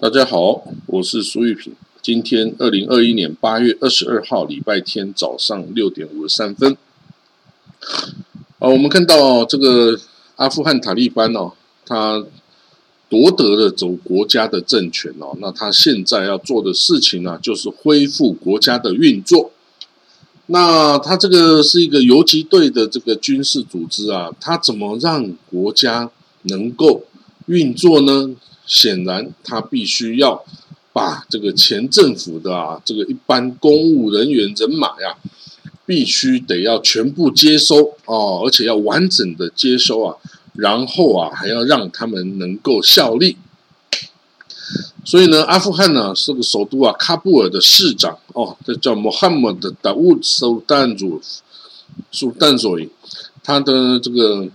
大家好，我是苏玉平。今天二零二一年八月二十二号，礼拜天早上六点五十三分。啊，我们看到这个阿富汗塔利班哦，他夺得了走国家的政权哦，那他现在要做的事情呢，就是恢复国家的运作。那他这个是一个游击队的这个军事组织啊，他怎么让国家能够运作呢？显然，他必须要把这个前政府的啊，这个一般公务人员人马呀，必须得要全部接收哦，而且要完整的接收啊，然后啊，还要让他们能够效力。所以呢，阿富汗呢是个首都啊，喀布尔的市长哦，这叫穆罕默德·达乌·苏丹祖苏丹佐伊，他的这个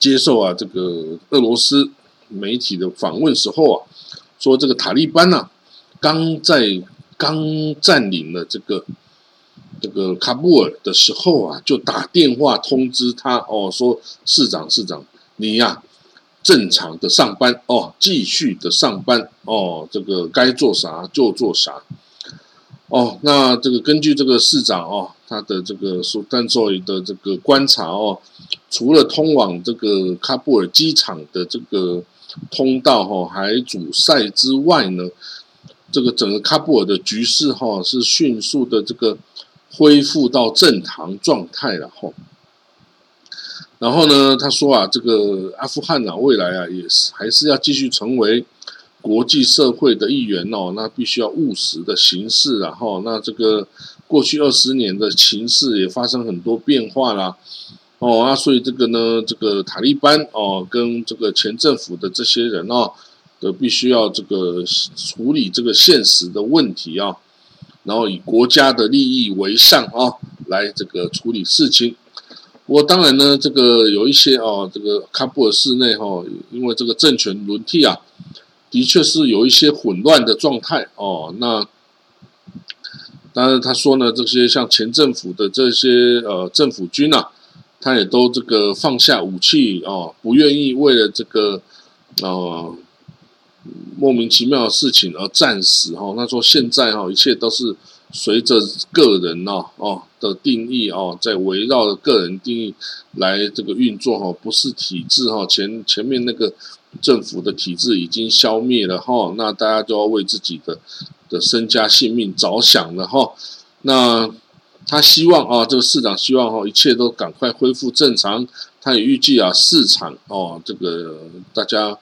接受啊，这个俄罗斯。媒体的访问时候啊，说这个塔利班呐，刚在刚占领了这个这个喀布尔的时候啊，就打电话通知他哦，说市长市长，你呀正常的上班哦，继续的上班哦，这个该做啥就做啥哦。那这个根据这个市长哦，他的这个苏丹佐的这个观察哦，除了通往这个喀布尔机场的这个。通道哈还阻塞之外呢，这个整个喀布尔的局势哈是迅速的这个恢复到正常状态了哈。然后呢，他说啊，这个阿富汗啊，未来啊也是还是要继续成为国际社会的一员哦，那必须要务实的行事然后那这个过去二十年的情势也发生很多变化啦。哦啊，所以这个呢，这个塔利班哦，跟这个前政府的这些人哦，都必须要这个处理这个现实的问题啊，然后以国家的利益为上啊，来这个处理事情。不过当然呢，这个有一些哦，这个喀布尔市内哈，因为这个政权轮替啊，的确是有一些混乱的状态哦。那当然他说呢，这些像前政府的这些呃政府军啊。他也都这个放下武器哦，不愿意为了这个呃莫名其妙的事情而战死哈。他说现在哈一切都是随着个人哦哦的定义哦，在围绕着个人定义来这个运作哈，不是体制哈。前前面那个政府的体制已经消灭了哈，那大家都要为自己的的身家性命着想了哈。那。他希望啊，这个市长希望哈，一切都赶快恢复正常。他也预计啊，市场哦，这个大家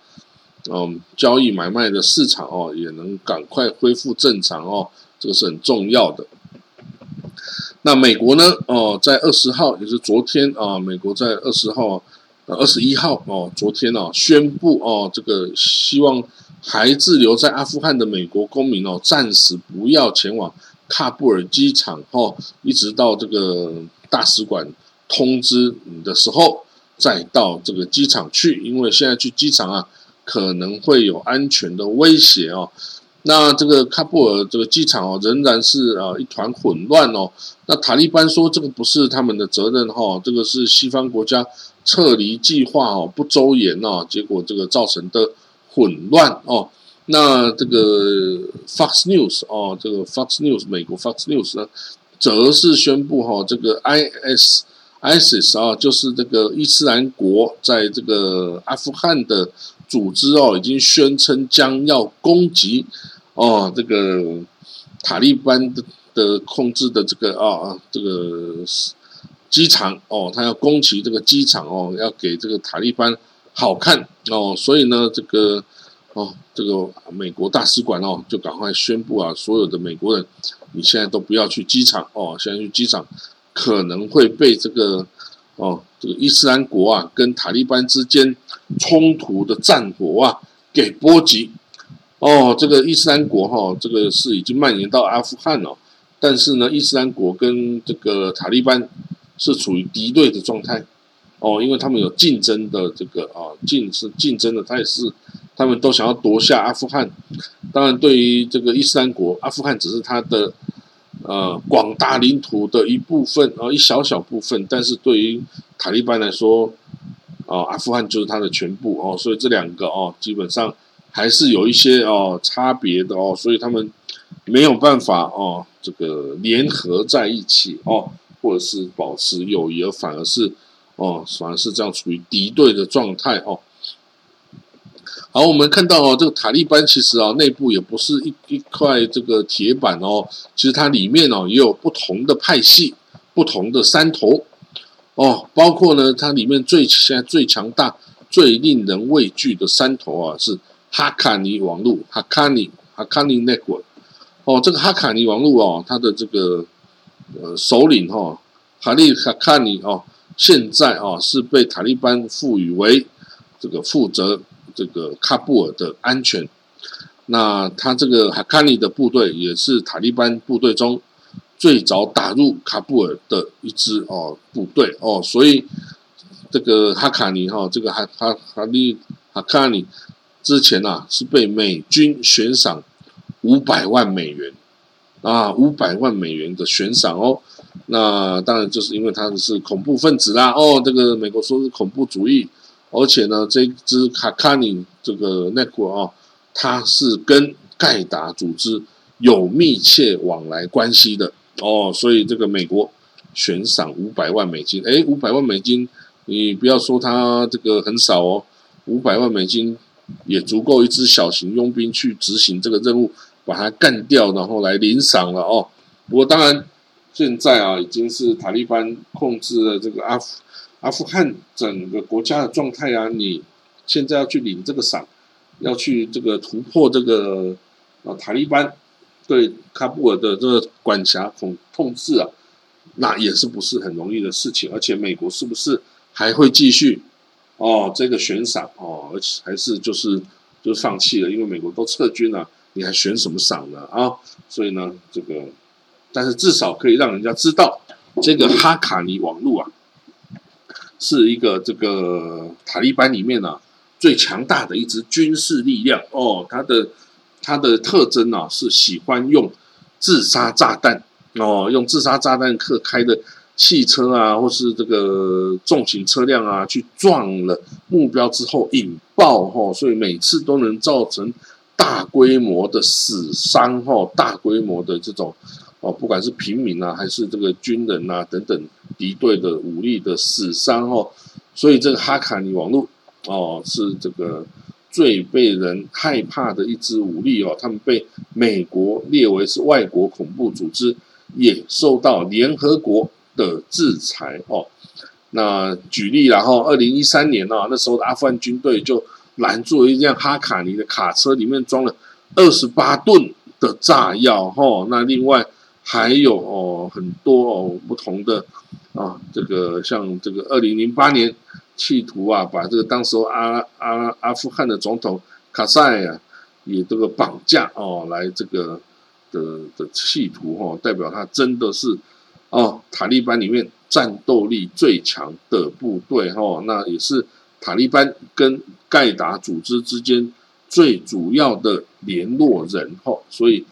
嗯交易买卖的市场哦，也能赶快恢复正常哦，这个是很重要的。那美国呢？哦，在二十号，也是昨天啊，美国在二十号、二十一号哦，昨天哦，宣布哦，这个希望还滞留在阿富汗的美国公民哦，暂时不要前往。喀布尔机场哦，一直到这个大使馆通知你的时候，再到这个机场去，因为现在去机场啊，可能会有安全的威胁哦。那这个喀布尔这个机场哦，仍然是啊一团混乱哦。那塔利班说这个不是他们的责任哈，这个是西方国家撤离计划哦不周延哦，结果这个造成的混乱哦。那这个 Fox News 哦，这个 Fox News 美国 Fox News 呢，则是宣布哈，这个 IS ISIS 啊，就是这个伊斯兰国在这个阿富汗的组织哦，已经宣称将要攻击哦，这个塔利班的的控制的这个啊这个机场哦，他要攻击这个机场哦，要给这个塔利班好看哦，所以呢，这个。哦，这个美国大使馆哦，就赶快宣布啊，所有的美国人，你现在都不要去机场哦，现在去机场可能会被这个哦，这个伊斯兰国啊跟塔利班之间冲突的战火啊给波及。哦，这个伊斯兰国哈，这个是已经蔓延到阿富汗了，但是呢，伊斯兰国跟这个塔利班是处于敌对的状态。哦，因为他们有竞争的这个啊，竞是竞争的，他也是。他们都想要夺下阿富汗，当然，对于这个伊斯兰国，阿富汗只是他的呃广大领土的一部分，啊，一小小部分。但是对于塔利班来说，啊，阿富汗就是他的全部哦，所以这两个哦，基本上还是有一些哦差别的哦，所以他们没有办法哦这个联合在一起哦，或者是保持友谊，而反而是哦反而是这样处于敌对的状态哦。好，我们看到哦，这个塔利班其实啊，内部也不是一一块这个铁板哦，其实它里面哦也有不同的派系、不同的山头哦，包括呢，它里面最现在最强大、最令人畏惧的山头啊，是哈卡尼网络哈卡尼哈卡尼 network 哦，这个哈卡尼网络哦，它的这个呃首领哈哈利哈卡尼哦，现在哦是被塔利班赋予为这个负责。这个喀布尔的安全，那他这个哈卡尼的部队也是塔利班部队中最早打入喀布尔的一支哦部队。哦，所以这个哈卡尼哈，这个哈哈哈利哈卡尼之前啊是被美军悬赏五百万美元。啊，五百万美元的悬赏哦，那当然就是因为他是恐怖分子啦。哦，这个美国说是恐怖主义。而且呢，这支卡卡尼这个 network 啊，它是跟盖达组织有密切往来关系的哦，所以这个美国悬赏五百万美金，哎，五百万美金，你不要说它这个很少哦，五百万美金也足够一支小型佣兵去执行这个任务，把它干掉，然后来领赏了哦。不过当然，现在啊，已经是塔利班控制了这个阿富。阿富汗整个国家的状态啊，你现在要去领这个赏，要去这个突破这个啊塔利班对喀布尔的这个管辖统控制啊，那也是不是很容易的事情。而且美国是不是还会继续哦这个悬赏哦，而且还是就是就放弃了，因为美国都撤军了，你还悬什么赏呢啊？所以呢，这个但是至少可以让人家知道这个哈卡尼网络啊。是一个这个塔利班里面呢最强大的一支军事力量哦，它的它的特征呢是喜欢用自杀炸弹哦，用自杀炸弹客开的汽车啊，或是这个重型车辆啊，去撞了目标之后引爆哈，所以每次都能造成大规模的死伤哈，大规模的这种。哦，不管是平民啊，还是这个军人啊等等敌对的武力的死伤哦，所以这个哈卡尼网络哦是这个最被人害怕的一支武力哦，他们被美国列为是外国恐怖组织，也受到联合国的制裁哦。那举例然后，二零一三年啊，那时候的阿富汗军队就拦住一辆哈卡尼的卡车，里面装了二十八吨的炸药哈。那另外。还有哦，很多哦不同的啊，这个像这个二零零八年，企图啊把这个当时阿阿阿富汗的总统卡塞啊，以这个绑架哦来这个的的企图哈，代表他真的是哦塔利班里面战斗力最强的部队哈，那也是塔利班跟盖达组织之间最主要的联络人哈，所以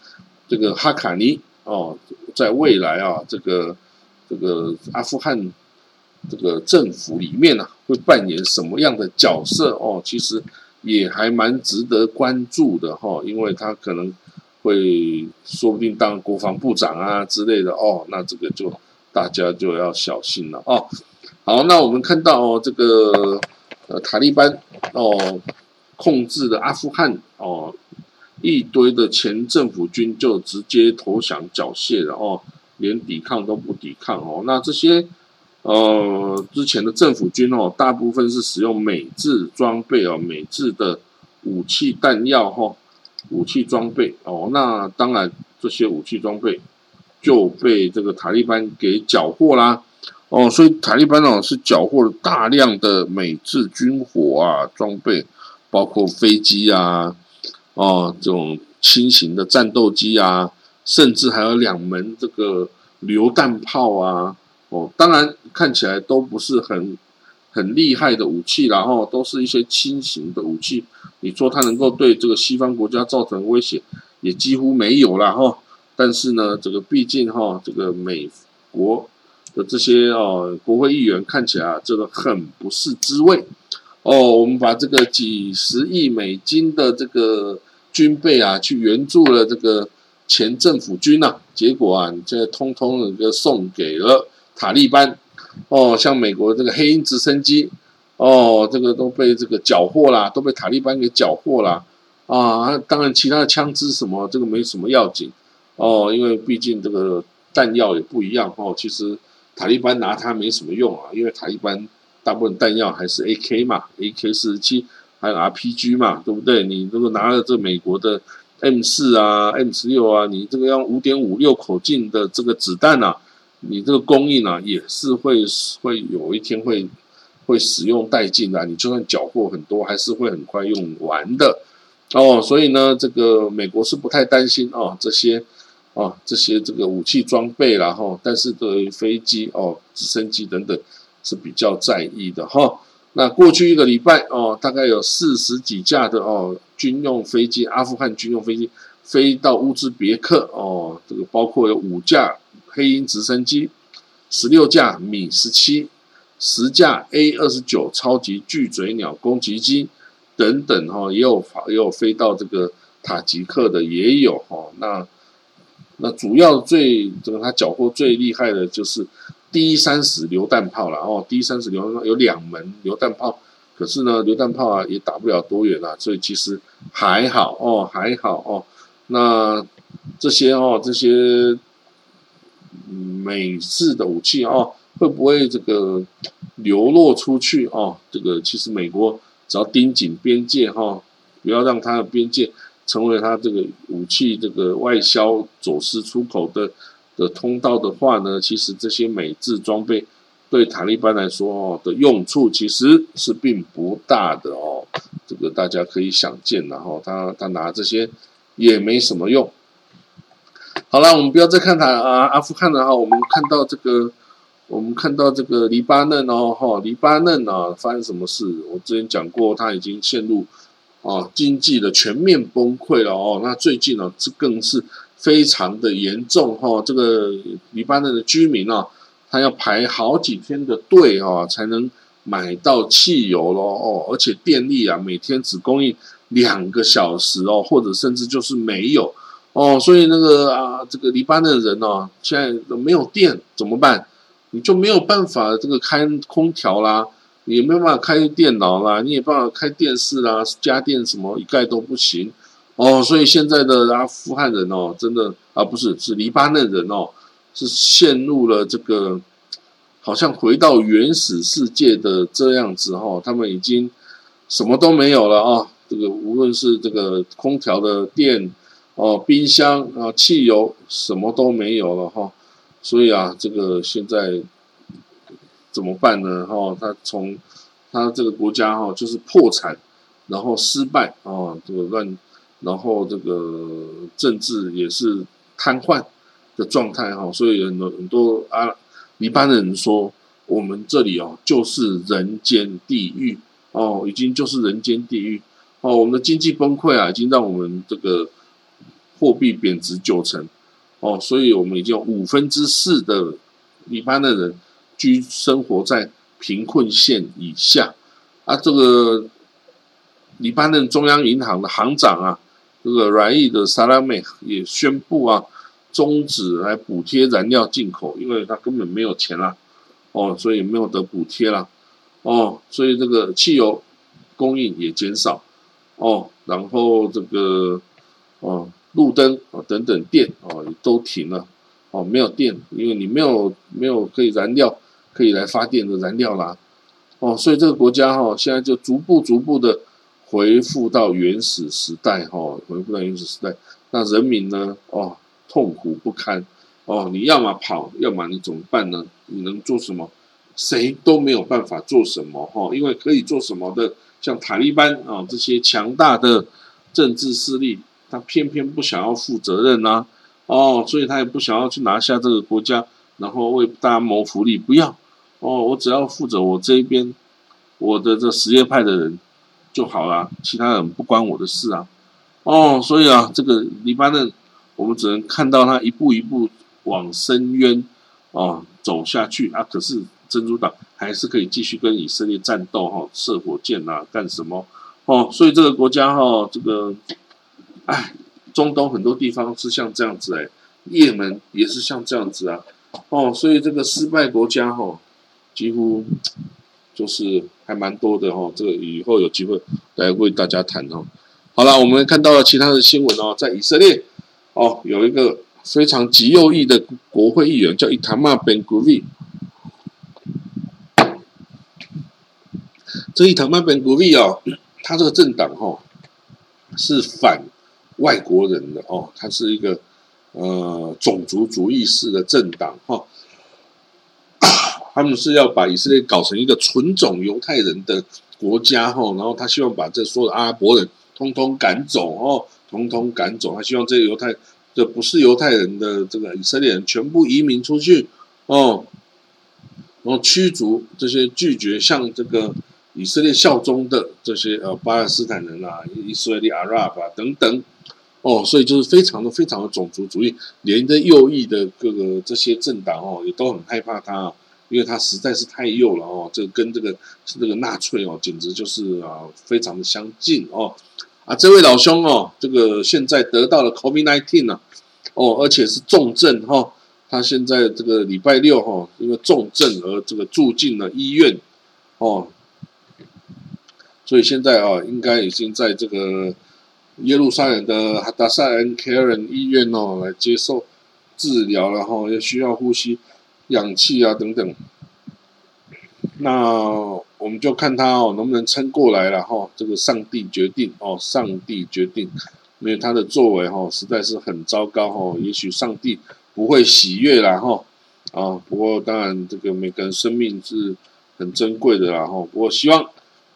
这个哈卡尼。哦，在未来啊，这个这个阿富汗这个政府里面呢，会扮演什么样的角色？哦，其实也还蛮值得关注的哈，因为他可能会说不定当国防部长啊之类的哦，那这个就大家就要小心了哦。好，那我们看到，这个呃塔利班哦控制的阿富汗哦。一堆的前政府军就直接投降缴械了哦，连抵抗都不抵抗哦。那这些呃之前的政府军哦，大部分是使用美制装备哦，美制的武器弹药哈，武器装备哦。那当然这些武器装备就被这个塔利班给缴获啦哦，所以塔利班哦是缴获了大量的美制军火啊装备，包括飞机啊。哦，这种轻型的战斗机啊，甚至还有两门这个榴弹炮啊，哦，当然看起来都不是很很厉害的武器，然后都是一些轻型的武器。你说它能够对这个西方国家造成威胁，也几乎没有了哈。但是呢，这个毕竟哈，这个美国的这些哦国会议员看起来这个很不是滋味。哦，我们把这个几十亿美金的这个军备啊，去援助了这个前政府军呐，结果啊，你这通通的送给了塔利班。哦，像美国这个黑鹰直升机，哦，这个都被这个缴获啦，都被塔利班给缴获啦。啊，当然其他的枪支什么，这个没什么要紧。哦，因为毕竟这个弹药也不一样哦。其实塔利班拿它没什么用啊，因为塔利班。大部分弹药还是 AK 嘛，AK 四十七，还有 RPG 嘛，对不对？你如果拿了这美国的 M 四啊、M 十六啊，你这个要五点五六口径的这个子弹啊，你这个供应啊也是会会有一天会会使用殆尽的。你就算缴获很多，还是会很快用完的哦。所以呢，这个美国是不太担心哦这些哦这些这个武器装备然后，但是对于飞机哦、直升机等等。是比较在意的哈。那过去一个礼拜哦，大概有四十几架的哦军用飞机，阿富汗军用飞机飞到乌兹别克哦。这个包括有五架黑鹰直升机，十六架米十七，十架 A 二十九超级巨嘴鸟攻击机等等哈，也有也有飞到这个塔吉克的也有哈。那那主要最这个他缴获最厉害的就是。D 三十榴弹炮了哦，D 三十榴弹炮有两门榴弹炮，可是呢，榴弹炮啊也打不了多远啊，所以其实还好哦，还好哦。那这些哦，这些美式的武器哦，会不会这个流落出去哦？这个其实美国只要盯紧边界哈，不要让它的边界成为它这个武器这个外销走私出口的。的通道的话呢，其实这些美制装备对塔利班来说哦的用处其实是并不大的哦，这个大家可以想见，然后他他拿这些也没什么用。好了，我们不要再看他啊，阿富汗的哈，我们看到这个，我们看到这个黎巴嫩哦，哈，黎巴嫩啊，发生什么事？我之前讲过，他已经陷入啊经济的全面崩溃了哦，那最近呢，这更是。非常的严重哈，这个黎巴嫩的居民啊，他要排好几天的队啊，才能买到汽油咯哦，而且电力啊，每天只供应两个小时哦，或者甚至就是没有哦，所以那个啊，这个黎巴嫩人哦，现在没有电怎么办？你就没有办法这个开空调啦，也没有办法开电脑啦，你也办法开电视啦，家电什么一概都不行。哦，所以现在的阿富汗人哦，真的啊，不是是黎巴嫩人哦，是陷入了这个好像回到原始世界的这样子哈，他们已经什么都没有了啊，这个无论是这个空调的电哦，冰箱啊，汽油什么都没有了哈，所以啊，这个现在怎么办呢？哈，他从他这个国家哈，就是破产，然后失败啊，这个乱。然后这个政治也是瘫痪的状态哈，所以很多很多啊，黎巴嫩人说我们这里哦就是人间地狱哦，已经就是人间地狱哦，我们的经济崩溃啊，已经让我们这个货币贬值九成哦，所以我们已经有五分之四的黎巴嫩人居生活在贫困线以下啊，这个黎巴嫩中央银行的行长啊。这个软意的萨拉美也宣布啊，终止来补贴燃料进口，因为他根本没有钱啦，哦，所以没有得补贴啦，哦，所以这个汽油供应也减少，哦，然后这个哦路灯啊等等电哦都停了，哦没有电，因为你没有没有可以燃料可以来发电的燃料啦，哦，所以这个国家哈现在就逐步逐步的。回复到原始时代，哈，回复到原始时代，那人民呢？哦，痛苦不堪，哦，你要么跑，要么你怎么办呢？你能做什么？谁都没有办法做什么，哈，因为可以做什么的，像塔利班啊这些强大的政治势力，他偏偏不想要负责任呐，哦，所以他也不想要去拿下这个国家，然后为大家谋福利，不要，哦，我只要负责我这一边，我的这什叶派的人。就好了，其他人不关我的事啊。哦，所以啊，这个黎巴嫩，我们只能看到他一步一步往深渊哦走下去啊。可是真主党还是可以继续跟以色列战斗哈，射火箭啊，干什么哦？所以这个国家哈，这个，哎，中东很多地方是像这样子哎，也门也是像这样子啊，哦，所以这个失败国家哈，几乎就是还蛮多的哈。这个以后有机会来为大家谈哦。好了，我们看到了其他的新闻哦，在以色列哦，有一个非常极右翼的国会议员叫伊塔马·本·古利。这伊塔马·本·古利哦，他这个政党哈是反外国人的哦，他是一个呃种族主义式的政党哈，他们是要把以色列搞成一个纯种犹太人的国家哈，然后他希望把这所有的阿拉伯人。通通赶走哦，通通赶走。他希望这些犹太，这不是犹太人的这个以色列人全部移民出去哦，然后驱逐这些拒绝向这个以色列效忠的这些呃巴勒斯坦人啊、以色列阿拉伯等等哦，所以就是非常的非常的种族主义，连的右翼的各个这些政党哦，也都很害怕他，因为他实在是太幼了哦，这个跟这个这个纳粹哦，简直就是啊，非常的相近哦。啊，这位老兄哦，这个现在得到了 COVID-19 了，哦，而且是重症哈。他现在这个礼拜六哈，因为重症而这个住进了医院，哦，所以现在啊，应该已经在这个耶路撒冷的哈达塞恩凯恩医院哦来接受治疗了哈，也需要呼吸氧气啊等等。那。我们就看他哦，能不能撑过来了哈？这个上帝决定哦，上帝决定，因为他的作为哈实在是很糟糕哈。也许上帝不会喜悦了哈啊。不过当然，这个每个人生命是很珍贵的啦哈。不过希望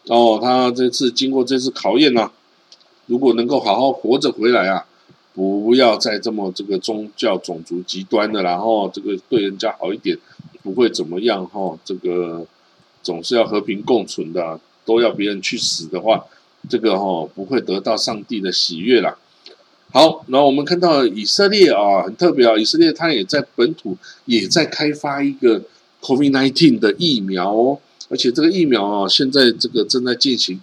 哦，他这次经过这次考验呢，如果能够好好活着回来啊，不要再这么这个宗教种族极端的，然后这个对人家好一点，不会怎么样哈。这个。总是要和平共存的，都要别人去死的话，这个哈不会得到上帝的喜悦啦。好，然后我们看到以色列啊，很特别啊，以色列它也在本土也在开发一个 COVID-19 的疫苗哦，而且这个疫苗啊，现在这个正在进行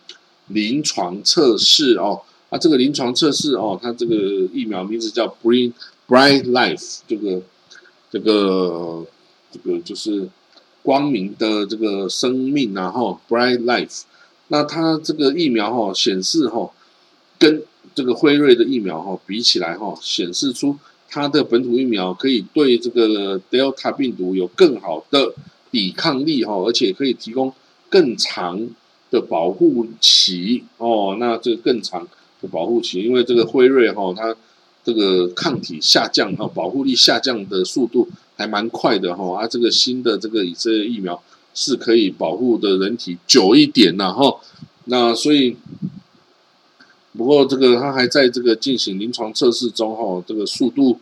临床测试哦。啊，这个临床测试哦，它这个疫苗名字叫 Bring Bright Life，这个这个这个就是。光明的这个生命啊，哈，bright life。那它这个疫苗哈显示哈，跟这个辉瑞的疫苗哈比起来哈，显示出它的本土疫苗可以对这个 Delta 病毒有更好的抵抗力哈，而且可以提供更长的保护期哦。那这个更长保护期，因为这个辉瑞哈它这个抗体下降哈，保护力下降的速度。还蛮快的哈，啊，这个新的这个以色列疫苗是可以保护的人体久一点的哈。那所以，不过这个它还在这个进行临床测试中哈，这个速度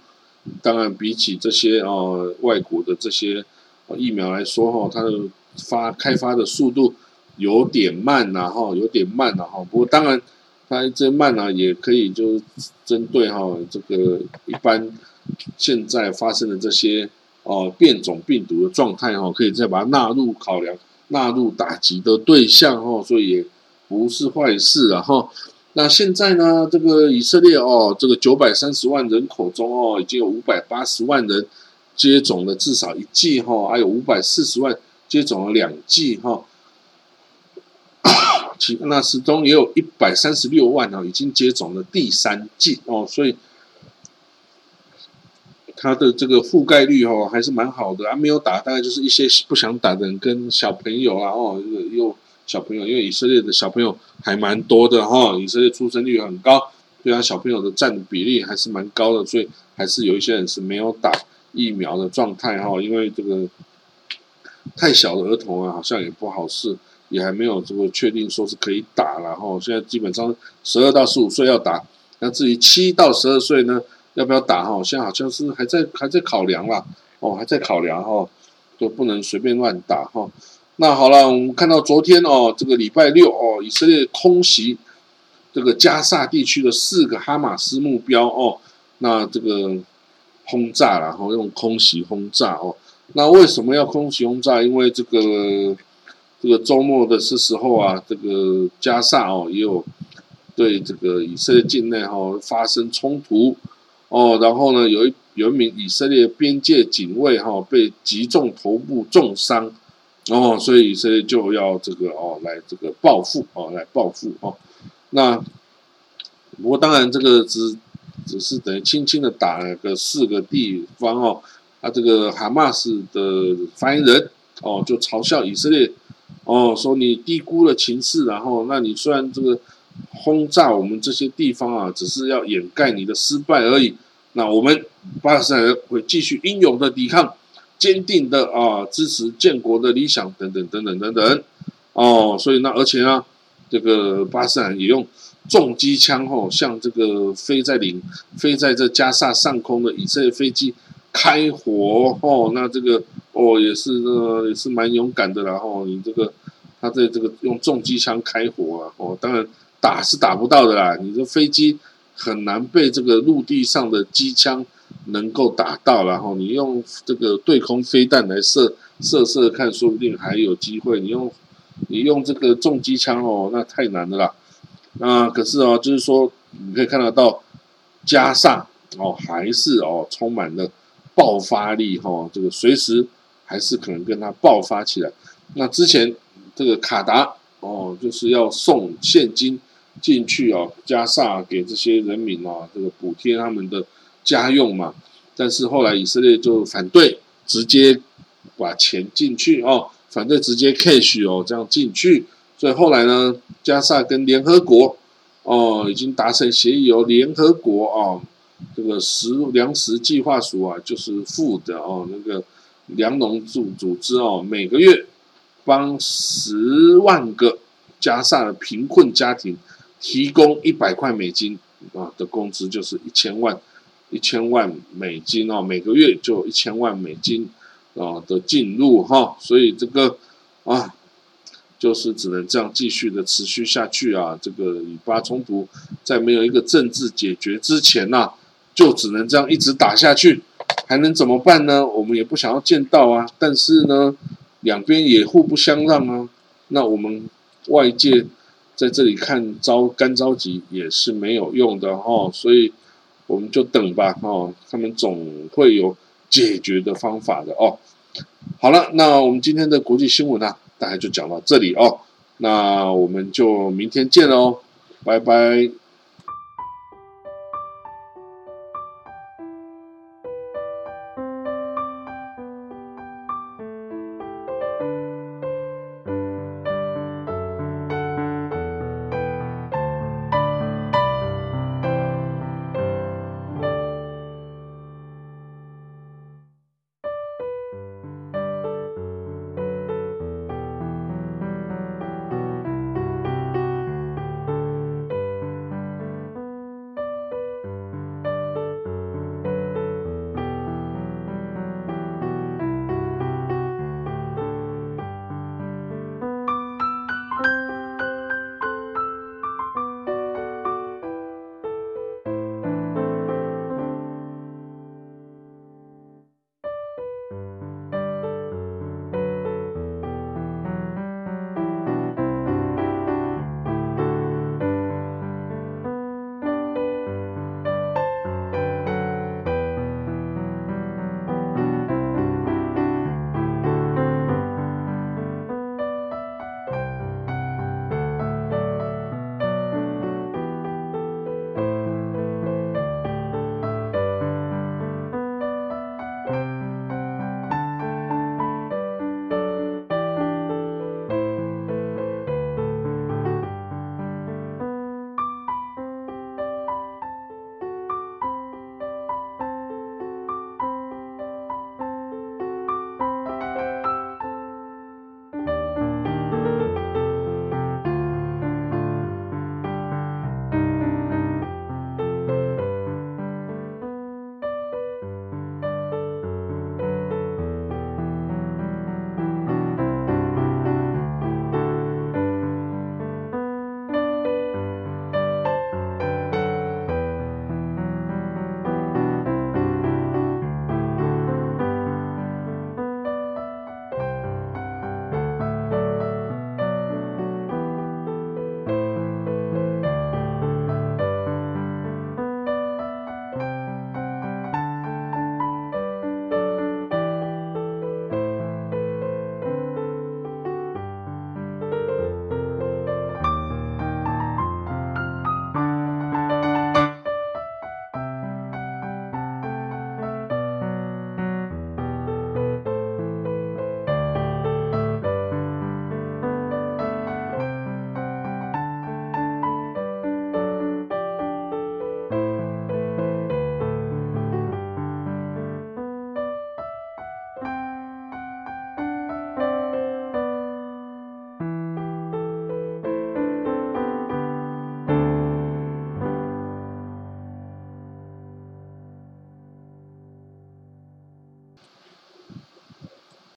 当然比起这些啊外国的这些疫苗来说哈，它的发开发的速度有点慢呐哈，有点慢了哈。不过当然它这慢呢也可以就针对哈这个一般现在发生的这些。哦，变种病毒的状态哈，可以再把它纳入考量、纳入打击的对象哈，所以也不是坏事啊哈。那现在呢，这个以色列哦，这个九百三十万人口中哦，已经有五百八十万人接种了至少一剂哈，还有五百四十万接种了两剂哈。那始终也有一百三十六万哦，已经接种了第三剂哦，所以。它的这个覆盖率哦还是蛮好的啊，没有打大概就是一些不想打的人跟小朋友啊哦，又小朋友，因为以色列的小朋友还蛮多的哈，以色列出生率很高，对啊，小朋友的占的比例还是蛮高的，所以还是有一些人是没有打疫苗的状态哈，因为这个太小的儿童啊，好像也不好试，也还没有这个确定说是可以打了哈，现在基本上十二到十五岁要打，那至于七到十二岁呢？要不要打哈？现在好像是还在还在考量啦，哦，还在考量哈，都不能随便乱打哈。那好了，我们看到昨天哦，这个礼拜六哦，以色列空袭这个加萨地区的四个哈马斯目标哦，那这个轰炸然后用空袭轰炸哦，那为什么要空袭轰炸？因为这个这个周末的是时候啊，这个加萨哦也有对这个以色列境内哈发生冲突哦，然后呢有一有一名以色列边界警卫哈被击中头部重伤哦，所以以色列就要这个哦来这个报复哦来报复哦。那不过当然这个只只是等于轻轻的打了个四个地方哦。啊，这个哈马斯的发言人哦，就嘲笑以色列哦，说你低估了情势，然后，那你虽然这个轰炸我们这些地方啊，只是要掩盖你的失败而已。那我们巴勒斯坦人会继续英勇的抵抗，坚定的啊支持建国的理想等等等等等等哦。所以那而且呢，这个巴勒斯坦也用重机枪哦，向这个飞在领飞在这加萨上空的以色列飞机。开火哦，那这个哦也是呃也是蛮勇敢的然后，你这个他在这个用重机枪开火啊哦，当然打是打不到的啦，你的飞机很难被这个陆地上的机枪能够打到，然后你用这个对空飞弹来射射射看，说不定还有机会。你用你用这个重机枪哦，那太难的啦。那可是哦，就是说你可以看得到加上哦，还是哦充满了。爆发力哈，这个随时还是可能跟它爆发起来。那之前这个卡达哦，就是要送现金进去哦，加萨给这些人民啊，这个补贴他们的家用嘛。但是后来以色列就反对，直接把钱进去哦，反对直接 cash 哦，这样进去。所以后来呢，加萨跟联合国哦已经达成协议哦，联合国啊。这个食粮食计划署啊，就是负的哦，那个粮农组组织哦，每个月帮十万个加萨的贫困家庭提供一百块美金啊的工资，就是一千万一千万美金哦，每个月就一千万美金啊的进入哈，所以这个啊，就是只能这样继续的持续下去啊。这个以巴冲突在没有一个政治解决之前呐。就只能这样一直打下去，还能怎么办呢？我们也不想要见到啊。但是呢，两边也互不相让啊。那我们外界在这里看着干着急也是没有用的哈。所以我们就等吧哈，他们总会有解决的方法的哦。好了，那我们今天的国际新闻呢，大概就讲到这里哦。那我们就明天见喽，拜拜。